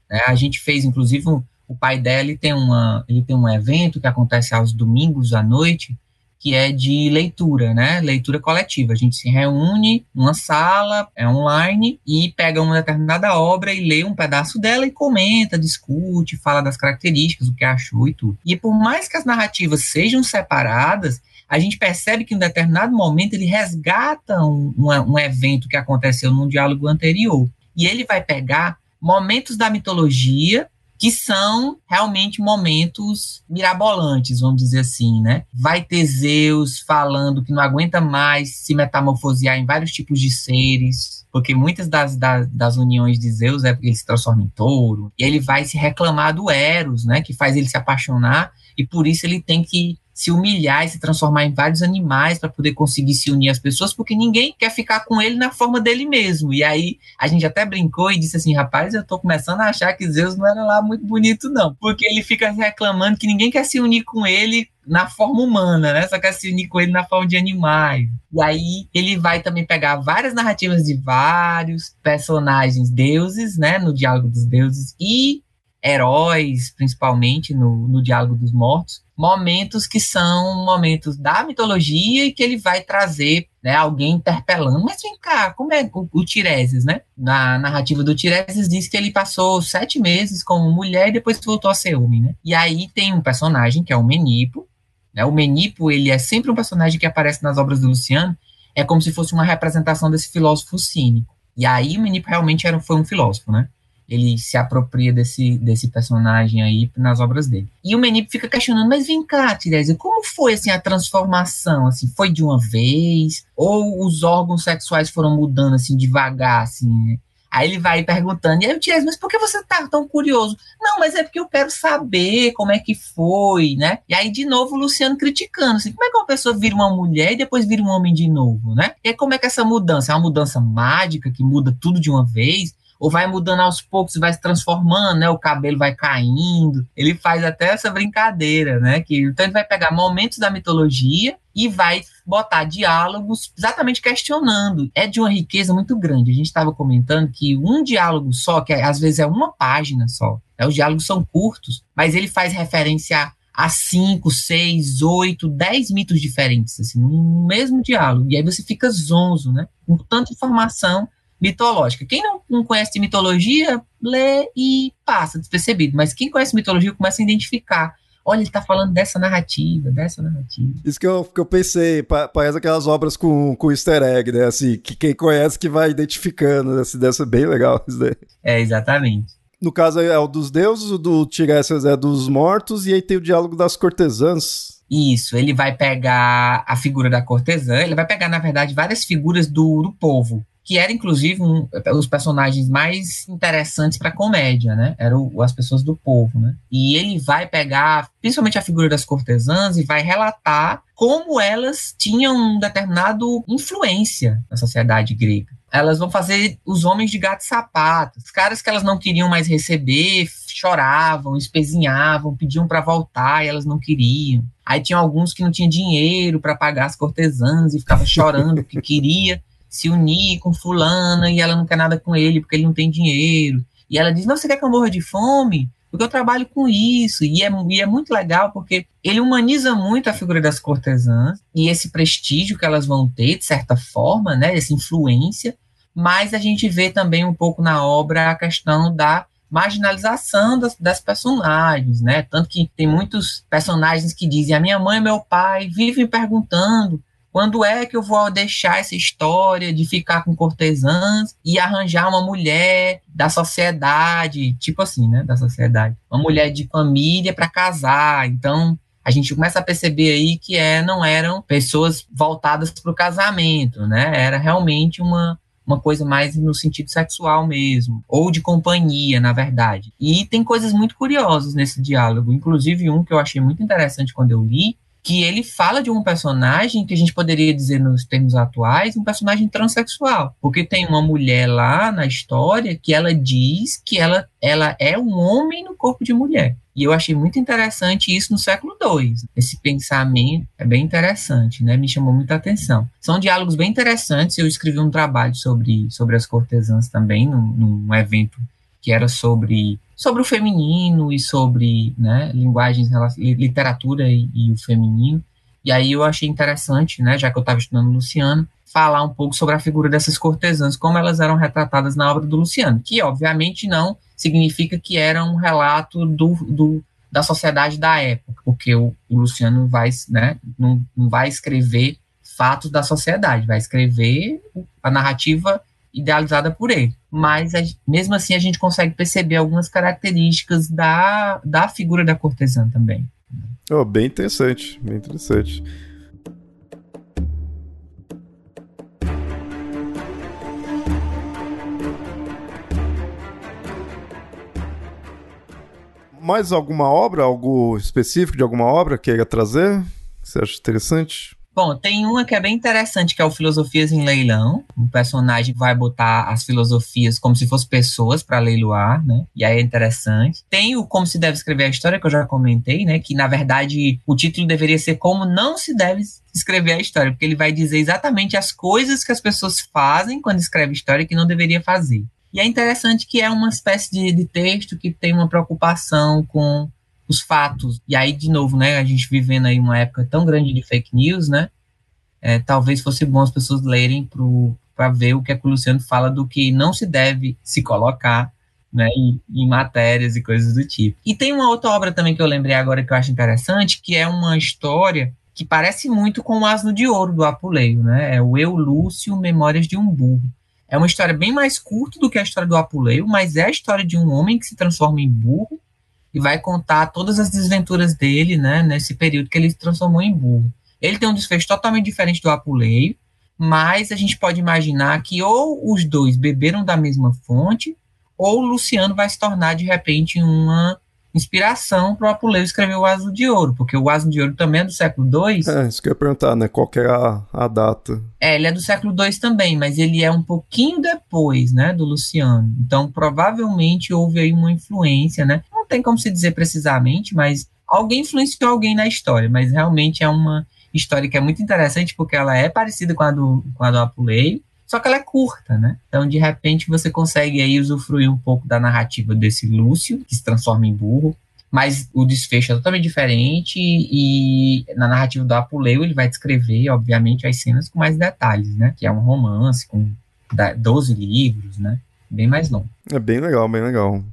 Né? A gente fez, inclusive, um, o pai dela tem, uma, ele tem um evento que acontece aos domingos à noite, que é de leitura, né? Leitura coletiva. A gente se reúne numa sala, é online, e pega uma determinada obra e lê um pedaço dela e comenta, discute, fala das características, o que achou e tudo. E por mais que as narrativas sejam separadas, a gente percebe que em determinado momento ele resgata um, um, um evento que aconteceu num diálogo anterior. E ele vai pegar momentos da mitologia que são realmente momentos mirabolantes, vamos dizer assim, né? Vai ter Zeus falando que não aguenta mais se metamorfosear em vários tipos de seres, porque muitas das, das, das uniões de Zeus é porque ele se transforma em touro, e ele vai se reclamar do Eros, né? Que faz ele se apaixonar, e por isso ele tem que se humilhar e se transformar em vários animais para poder conseguir se unir às pessoas, porque ninguém quer ficar com ele na forma dele mesmo. E aí a gente até brincou e disse assim: rapaz, eu tô começando a achar que Zeus não era lá muito bonito, não, porque ele fica reclamando que ninguém quer se unir com ele na forma humana, né? Só quer se unir com ele na forma de animais. E aí ele vai também pegar várias narrativas de vários personagens deuses, né? No diálogo dos deuses e heróis, principalmente no, no diálogo dos mortos, momentos que são momentos da mitologia e que ele vai trazer né, alguém interpelando. Mas vem cá, como é o, o Tireses, né? Na narrativa do Tireses diz que ele passou sete meses como mulher e depois voltou a ser homem, né? E aí tem um personagem que é o Menipo. Né? O Menipo, ele é sempre um personagem que aparece nas obras do Luciano, é como se fosse uma representação desse filósofo cínico. E aí o Menipo realmente era, foi um filósofo, né? Ele se apropria desse, desse personagem aí nas obras dele. E o Menip fica questionando, mas vem cá, Tiresias, como foi assim a transformação? Assim, foi de uma vez? Ou os órgãos sexuais foram mudando assim devagar, assim, né? Aí ele vai perguntando, e aí o Tiresias, mas por que você tá tão curioso? Não, mas é porque eu quero saber como é que foi, né? E aí, de novo, o Luciano criticando, assim, como é que uma pessoa vira uma mulher e depois vira um homem de novo, né? E aí, como é que essa mudança? É uma mudança mágica que muda tudo de uma vez? Ou vai mudando aos poucos, vai se transformando, né? O cabelo vai caindo. Ele faz até essa brincadeira, né? Que então ele vai pegar momentos da mitologia e vai botar diálogos exatamente questionando. É de uma riqueza muito grande. A gente estava comentando que um diálogo só, que às vezes é uma página só, né? os diálogos são curtos, mas ele faz referência a cinco, seis, oito, dez mitos diferentes, assim, no mesmo diálogo. E aí você fica zonzo, né? Com tanta informação mitológica. Quem não, não conhece mitologia, lê e passa despercebido, mas quem conhece mitologia começa a identificar. Olha, ele está falando dessa narrativa, dessa narrativa. Isso que eu, que eu pensei, parece aquelas obras com, com easter egg, né? Assim, que quem conhece que vai identificando, né? Assim, dessa bem legal isso daí. É, exatamente. No caso é o dos deuses, o do Tiresias é dos mortos, e aí tem o diálogo das cortesãs. Isso, ele vai pegar a figura da cortesã, ele vai pegar, na verdade, várias figuras do, do povo que era inclusive um, os personagens mais interessantes para comédia, né? Eram as pessoas do povo, né? E ele vai pegar, principalmente a figura das cortesãs e vai relatar como elas tinham um determinado influência na sociedade grega. Elas vão fazer os homens de gato e sapato, os caras que elas não queriam mais receber, choravam, espezinhavam, pediam para voltar e elas não queriam. Aí tinha alguns que não tinham dinheiro para pagar as cortesãs e ficava chorando porque queria se unir com fulana e ela não quer nada com ele porque ele não tem dinheiro. E ela diz: Não, você quer que eu morra de fome? Porque eu trabalho com isso. E é, e é muito legal porque ele humaniza muito a figura das cortesãs e esse prestígio que elas vão ter, de certa forma, né? Essa influência. Mas a gente vê também um pouco na obra a questão da marginalização das, das, personagens, né? Tanto que tem muitos personagens que dizem: a minha mãe e meu pai vivem perguntando quando é que eu vou deixar essa história de ficar com cortesãs e arranjar uma mulher da sociedade, tipo assim, né, da sociedade, uma mulher de família para casar? Então, a gente começa a perceber aí que é, não eram pessoas voltadas para o casamento, né? Era realmente uma, uma coisa mais no sentido sexual mesmo, ou de companhia, na verdade. E tem coisas muito curiosas nesse diálogo, inclusive um que eu achei muito interessante quando eu li, que ele fala de um personagem que a gente poderia dizer nos termos atuais, um personagem transexual, porque tem uma mulher lá na história que ela diz que ela, ela é um homem no corpo de mulher. E eu achei muito interessante isso no século II. Esse pensamento é bem interessante, né? Me chamou muita atenção. São diálogos bem interessantes. Eu escrevi um trabalho sobre, sobre as cortesãs também, num, num evento que era sobre sobre o feminino e sobre né, linguagens, literatura e, e, o feminino. E aí eu achei interessante, né, já que eu estava estudando Luciano, falar um pouco sobre a figura dessas cortesãs, como elas eram retratadas na obra do Luciano, que obviamente não significa que era um relato do, do da sociedade da época, porque o, o Luciano vai, né, não, não vai escrever fatos da sociedade, vai escrever a narrativa idealizada por ele. Mas, mesmo assim, a gente consegue perceber algumas características da, da figura da cortesã também. Oh, bem interessante, bem interessante. Mais alguma obra, algo específico de alguma obra que queira trazer? Você acha interessante? Bom, tem uma que é bem interessante, que é o Filosofias em Leilão. O personagem vai botar as filosofias como se fossem pessoas para leiloar, né? E aí é interessante. Tem o Como se deve escrever a história, que eu já comentei, né? Que na verdade o título deveria ser Como não se deve escrever a história, porque ele vai dizer exatamente as coisas que as pessoas fazem quando escreve história que não deveria fazer. E é interessante que é uma espécie de, de texto que tem uma preocupação com os fatos. E aí, de novo, né, a gente vivendo aí uma época tão grande de fake news, né, é, talvez fosse bom as pessoas lerem para ver o que, é que o Luciano fala do que não se deve se colocar né, em, em, matérias e coisas do tipo. E tem uma outra obra também que eu lembrei agora que eu acho interessante, que é uma história que parece muito com o Asno de Ouro do Apuleio, né? É o Eu Lúcio Memórias de um Burro. É uma história bem mais curta do que a história do Apuleio, mas é a história de um homem que se transforma em burro e vai contar todas as desventuras dele, né, nesse período que ele se transformou em burro. Ele tem um desfecho totalmente diferente do Apuleio, mas a gente pode imaginar que ou os dois beberam da mesma fonte, ou o Luciano vai se tornar de repente uma inspiração para o Apuleio escrever o Asno de Ouro, porque o Asno de Ouro também é do século II. É, isso que eu ia perguntar, né? Qual que é a, a data? É, ele é do século II também, mas ele é um pouquinho depois, né, do Luciano. Então, provavelmente houve aí uma influência, né? Tem como se dizer precisamente, mas alguém influenciou alguém na história, mas realmente é uma história que é muito interessante porque ela é parecida com a do, com a do Apuleio, só que ela é curta, né? Então, de repente, você consegue aí usufruir um pouco da narrativa desse Lúcio, que se transforma em burro, mas o desfecho é totalmente diferente e na narrativa do Apuleio ele vai descrever, obviamente, as cenas com mais detalhes, né? Que é um romance com 12 livros, né? Bem mais longo. É bem legal, bem legal.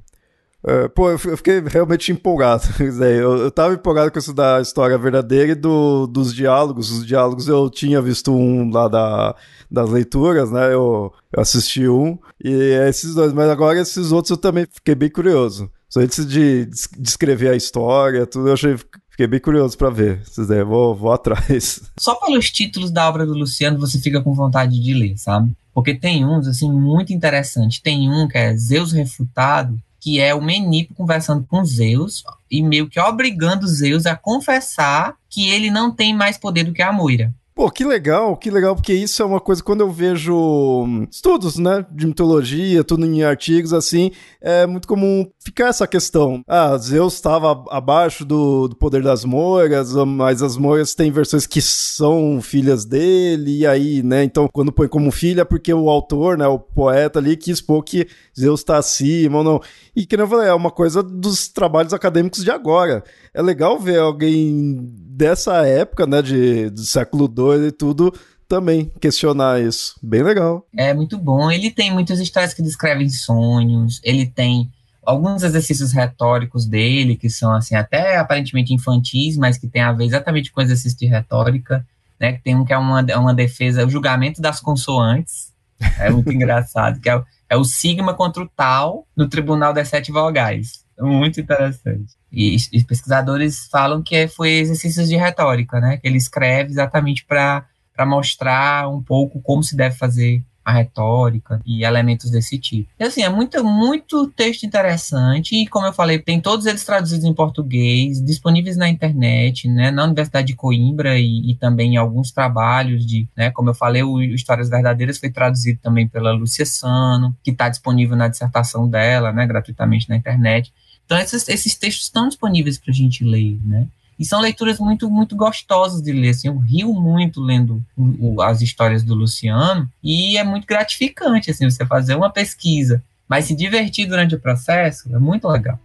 Uh, pô, eu fiquei realmente empolgado. Eu, eu tava empolgado com isso da história verdadeira e do, dos diálogos. Os diálogos eu tinha visto um lá da, das leituras, né? Eu, eu assisti um e esses dois, mas agora esses outros eu também fiquei bem curioso. Só antes de descrever a história, tudo, eu achei. Fiquei bem curioso para ver. Vou, vou atrás. Só pelos títulos da obra do Luciano você fica com vontade de ler, sabe? Porque tem uns, assim, muito interessantes. Tem um que é Zeus Refutado, que é o Menipo conversando com Zeus e meio que obrigando Zeus a confessar que ele não tem mais poder do que a Moira. Pô, que legal, que legal, porque isso é uma coisa, quando eu vejo hum, estudos, né, de mitologia, tudo em artigos, assim, é muito comum ficar essa questão. Ah, Zeus estava abaixo do, do, poder das moiras, mas as moiras têm versões que são filhas dele, e aí, né, então quando põe como filha, porque o autor, né, o poeta ali, quis pôr que Zeus está acima ou não. E que eu falei, é uma coisa dos trabalhos acadêmicos de agora. É legal ver alguém dessa época, né, de, do século II e tudo, também questionar isso. Bem legal. É muito bom. Ele tem muitas histórias que descrevem sonhos, ele tem alguns exercícios retóricos dele, que são, assim, até aparentemente infantis, mas que tem a ver exatamente com exercício de retórica, né, que tem um que é uma, uma defesa, o julgamento das consoantes, é muito engraçado, que é, é o sigma contra o tal no tribunal das sete vogais. Muito interessante. E, e pesquisadores falam que é, foi exercícios de retórica, né? Que ele escreve exatamente para mostrar um pouco como se deve fazer a retórica e elementos desse tipo. E assim, é muito, muito texto interessante e, como eu falei, tem todos eles traduzidos em português, disponíveis na internet, né, na Universidade de Coimbra e, e também em alguns trabalhos de, né, como eu falei, o Histórias Verdadeiras foi traduzido também pela Lúcia Sano, que está disponível na dissertação dela, né, gratuitamente na internet. Então, esses, esses textos estão disponíveis para a gente ler, né? E são leituras muito, muito gostosas de ler. Assim, eu rio muito lendo o, as histórias do Luciano e é muito gratificante assim, você fazer uma pesquisa, mas se divertir durante o processo é muito legal.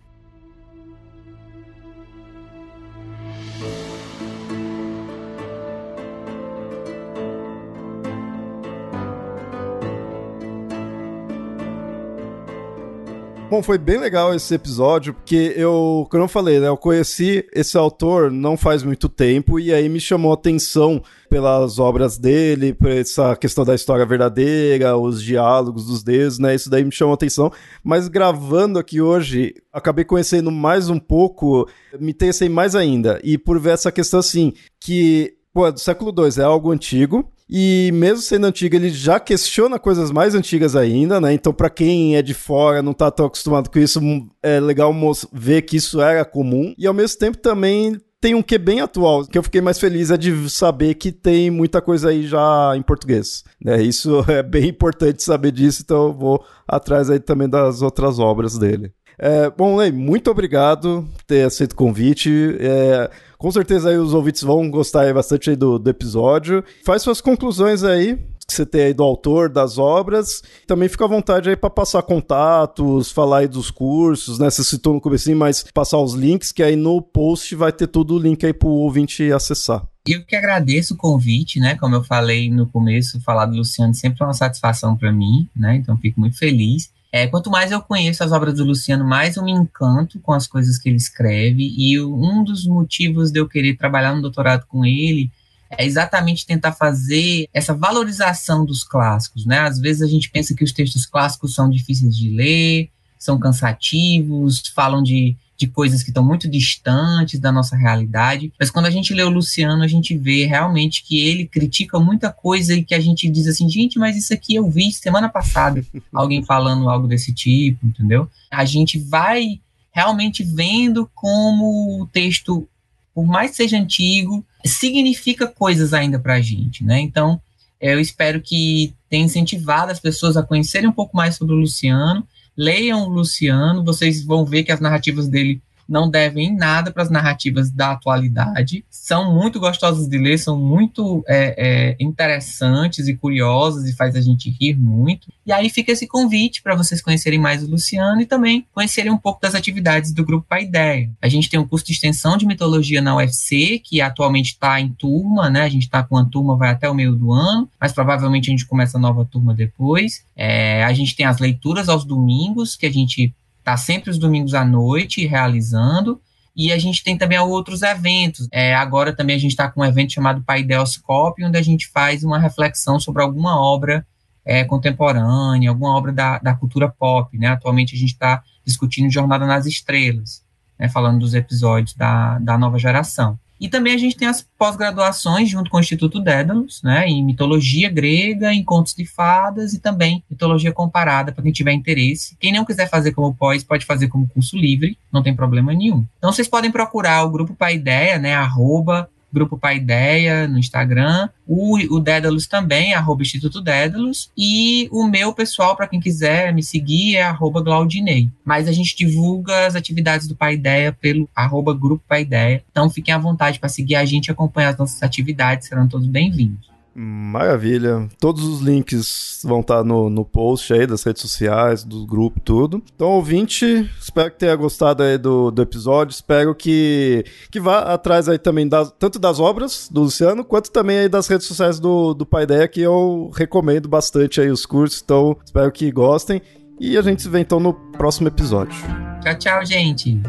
Bom, foi bem legal esse episódio, porque eu, como eu falei, né, eu conheci esse autor não faz muito tempo e aí me chamou a atenção pelas obras dele, por essa questão da história verdadeira, os diálogos dos deuses, né? Isso daí me chamou a atenção. Mas gravando aqui hoje, acabei conhecendo mais um pouco, me interessei mais ainda. E por ver essa questão assim, que, pô, do século II é algo antigo, e mesmo sendo antigo, ele já questiona coisas mais antigas ainda, né? Então, para quem é de fora, não tá tão acostumado com isso, é legal ver que isso era comum. E ao mesmo tempo também tem um que bem atual, que eu fiquei mais feliz é de saber que tem muita coisa aí já em português. Né? Isso é bem importante saber disso, então eu vou atrás aí também das outras obras dele. É, bom, Lei, muito obrigado por ter aceito o convite. É, com certeza aí os ouvintes vão gostar bastante do, do episódio. Faz suas conclusões aí que você tem aí do autor das obras. Também fica à vontade aí para passar contatos, falar aí dos cursos, né? Você citou no começo, mas passar os links, que aí no post vai ter todo o link aí pro ouvinte acessar. Eu que agradeço o convite, né? Como eu falei no começo, falar do Luciano sempre é uma satisfação para mim, né? Então fico muito feliz. É, quanto mais eu conheço as obras do Luciano, mais eu me encanto com as coisas que ele escreve. E um dos motivos de eu querer trabalhar no doutorado com ele é exatamente tentar fazer essa valorização dos clássicos, né? Às vezes a gente pensa que os textos clássicos são difíceis de ler, são cansativos, falam de de coisas que estão muito distantes da nossa realidade. Mas quando a gente lê o Luciano, a gente vê realmente que ele critica muita coisa e que a gente diz assim, gente, mas isso aqui eu vi semana passada, alguém falando algo desse tipo, entendeu? A gente vai realmente vendo como o texto, por mais que seja antigo, significa coisas ainda para a gente, né? Então, eu espero que tenha incentivado as pessoas a conhecerem um pouco mais sobre o Luciano Leiam o Luciano, vocês vão ver que as narrativas dele não devem em nada para as narrativas da atualidade. São muito gostosas de ler, são muito é, é, interessantes e curiosas e faz a gente rir muito. E aí fica esse convite para vocês conhecerem mais o Luciano e também conhecerem um pouco das atividades do Grupo Paideia. A gente tem um curso de extensão de mitologia na UFC, que atualmente está em turma, né? A gente está com uma turma, vai até o meio do ano, mas provavelmente a gente começa a nova turma depois. É, a gente tem as leituras aos domingos, que a gente Está sempre os domingos à noite realizando. E a gente tem também outros eventos. É, agora também a gente está com um evento chamado Paideoscópio, onde a gente faz uma reflexão sobre alguma obra é, contemporânea, alguma obra da, da cultura pop. Né? Atualmente a gente está discutindo Jornada nas Estrelas, né? falando dos episódios da, da nova geração. E também a gente tem as pós-graduações junto com o Instituto Dédalus, né, em mitologia grega, em contos de fadas e também mitologia comparada para quem tiver interesse. Quem não quiser fazer como pós, pode fazer como curso livre, não tem problema nenhum. Então vocês podem procurar o grupo Paideia, né, arroba Grupo Paideia no Instagram, o, o Dédalus também, arroba Instituto Dédalus, e o meu pessoal, para quem quiser me seguir, é arroba Glaudinei. Mas a gente divulga as atividades do Paideia pelo arroba Grupo Paideia, então fiquem à vontade para seguir a gente e acompanhar as nossas atividades, serão todos bem-vindos. Maravilha. Todos os links vão estar no, no post aí das redes sociais, do grupo, tudo. Então, ouvinte, espero que tenha gostado aí do, do episódio. Espero que, que vá atrás aí também das, tanto das obras do Luciano, quanto também aí das redes sociais do, do Paideia, que eu recomendo bastante aí os cursos. Então, espero que gostem. E a gente se vê então no próximo episódio. Tchau, tchau, gente.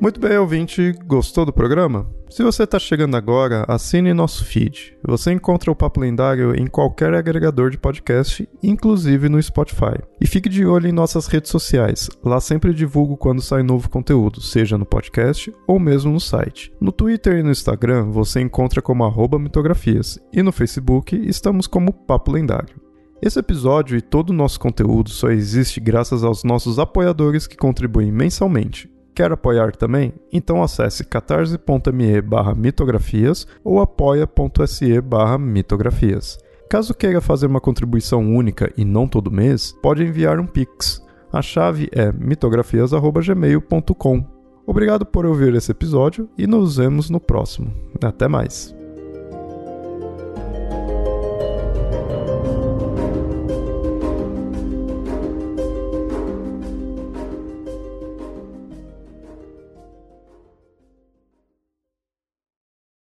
Muito bem, ouvinte, gostou do programa? Se você está chegando agora, assine nosso feed. Você encontra o Papo Lendário em qualquer agregador de podcast, inclusive no Spotify. E fique de olho em nossas redes sociais. Lá sempre divulgo quando sai novo conteúdo, seja no podcast ou mesmo no site. No Twitter e no Instagram você encontra como mitografias. E no Facebook estamos como Papo Lendário. Esse episódio e todo o nosso conteúdo só existe graças aos nossos apoiadores que contribuem mensalmente. Quer apoiar também? Então acesse catarse.me barra mitografias ou apoia.se barra mitografias. Caso queira fazer uma contribuição única e não todo mês, pode enviar um Pix. A chave é mitografias.gmail.com. Obrigado por ouvir esse episódio e nos vemos no próximo. Até mais!